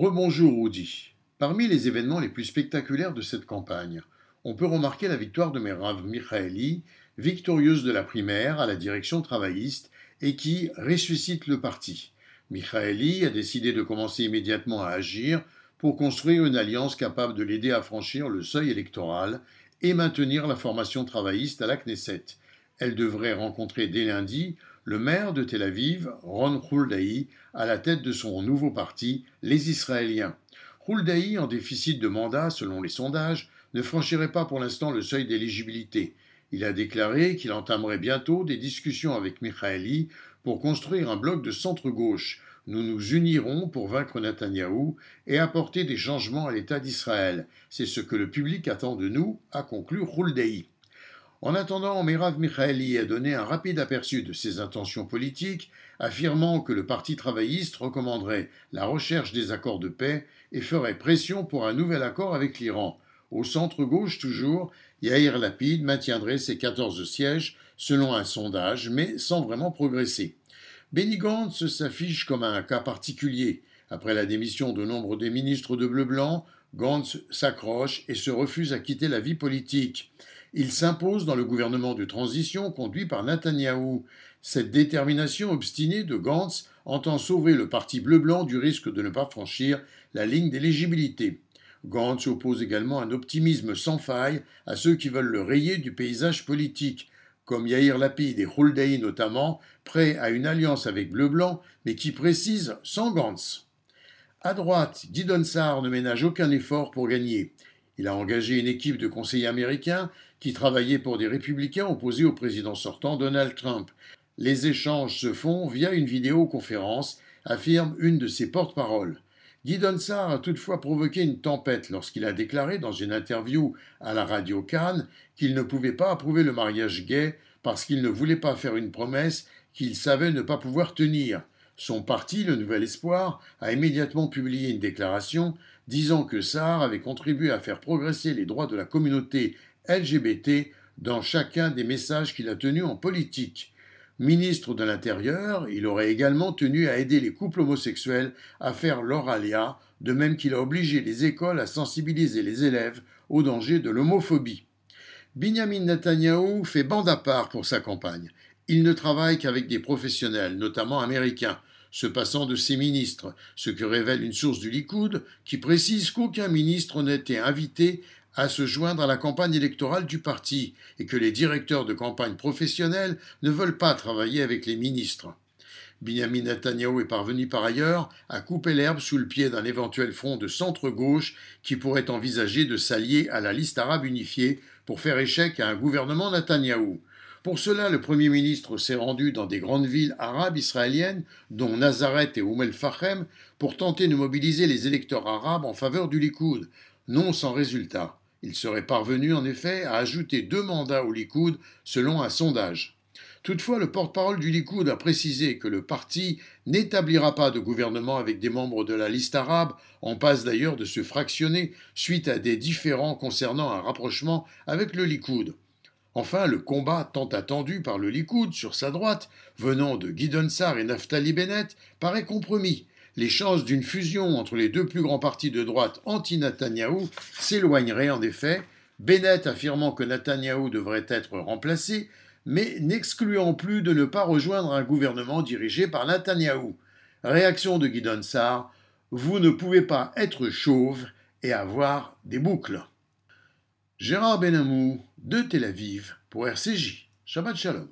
Rebonjour Rudy. Parmi les événements les plus spectaculaires de cette campagne, on peut remarquer la victoire de Merav Mikhaeli, victorieuse de la primaire à la direction travailliste et qui ressuscite le parti. Mikhaeli a décidé de commencer immédiatement à agir pour construire une alliance capable de l'aider à franchir le seuil électoral et maintenir la formation travailliste à la Knesset. Elle devrait rencontrer dès lundi le maire de Tel Aviv, Ron Huldaï, à la tête de son nouveau parti, les Israéliens. Huldaï, en déficit de mandat selon les sondages, ne franchirait pas pour l'instant le seuil d'éligibilité. Il a déclaré qu'il entamerait bientôt des discussions avec Mikhaeli pour construire un bloc de centre-gauche. Nous nous unirons pour vaincre Netanyahou et apporter des changements à l'État d'Israël. C'est ce que le public attend de nous, a conclu Huldaï. En attendant, Merav Mikhaeli a donné un rapide aperçu de ses intentions politiques, affirmant que le Parti travailliste recommanderait la recherche des accords de paix et ferait pression pour un nouvel accord avec l'Iran. Au centre-gauche toujours, Yair Lapid maintiendrait ses 14 sièges selon un sondage, mais sans vraiment progresser. Benny Gantz s'affiche comme un cas particulier. Après la démission de nombre des ministres de bleu-blanc, Gantz s'accroche et se refuse à quitter la vie politique. Il s'impose dans le gouvernement de transition conduit par Netanyahou. Cette détermination obstinée de Gantz entend sauver le parti bleu-blanc du risque de ne pas franchir la ligne d'éligibilité. Gantz oppose également un optimisme sans faille à ceux qui veulent le rayer du paysage politique, comme Yair Lapid et Huldaï notamment, prêts à une alliance avec Bleu-Blanc, mais qui précisent sans Gantz. À droite, Guy Sarr ne ménage aucun effort pour gagner. Il a engagé une équipe de conseillers américains qui travaillaient pour des républicains opposés au président sortant Donald Trump. Les échanges se font via une vidéoconférence, affirme une de ses porte-paroles. Guy Donsard a toutefois provoqué une tempête lorsqu'il a déclaré dans une interview à la radio Cannes qu'il ne pouvait pas approuver le mariage gay parce qu'il ne voulait pas faire une promesse qu'il savait ne pas pouvoir tenir. Son parti, le Nouvel Espoir, a immédiatement publié une déclaration disant que Sarr avait contribué à faire progresser les droits de la communauté LGBT dans chacun des messages qu'il a tenus en politique. Ministre de l'Intérieur, il aurait également tenu à aider les couples homosexuels à faire leur alia, de même qu'il a obligé les écoles à sensibiliser les élèves au danger de l'homophobie. Binyamin Netanyahu fait bande à part pour sa campagne. Il ne travaille qu'avec des professionnels, notamment américains se passant de ses ministres, ce que révèle une source du Likoud qui précise qu'aucun ministre n'était invité à se joindre à la campagne électorale du parti et que les directeurs de campagne professionnels ne veulent pas travailler avec les ministres. Benjamin Netanyahu est parvenu par ailleurs à couper l'herbe sous le pied d'un éventuel front de centre-gauche qui pourrait envisager de s'allier à la liste arabe unifiée pour faire échec à un gouvernement Netanyahou. Pour cela, le Premier ministre s'est rendu dans des grandes villes arabes israéliennes, dont Nazareth et Oum el-Fachem, pour tenter de mobiliser les électeurs arabes en faveur du Likoud, non sans résultat. Il serait parvenu en effet à ajouter deux mandats au Likoud selon un sondage. Toutefois, le porte-parole du Likoud a précisé que le parti n'établira pas de gouvernement avec des membres de la liste arabe, en passe d'ailleurs de se fractionner suite à des différends concernant un rapprochement avec le Likoud. Enfin, le combat tant attendu par le Likoud sur sa droite, venant de Guidon Sar et Naftali Bennett, paraît compromis. Les chances d'une fusion entre les deux plus grands partis de droite anti-Netanyahou s'éloigneraient en effet, Bennett affirmant que Netanyahou devrait être remplacé, mais n'excluant plus de ne pas rejoindre un gouvernement dirigé par Netanyahou. Réaction de Guidon Sar Vous ne pouvez pas être chauve et avoir des boucles. Gérard Benamou de Tel Aviv pour RCJ. Shabbat Shalom.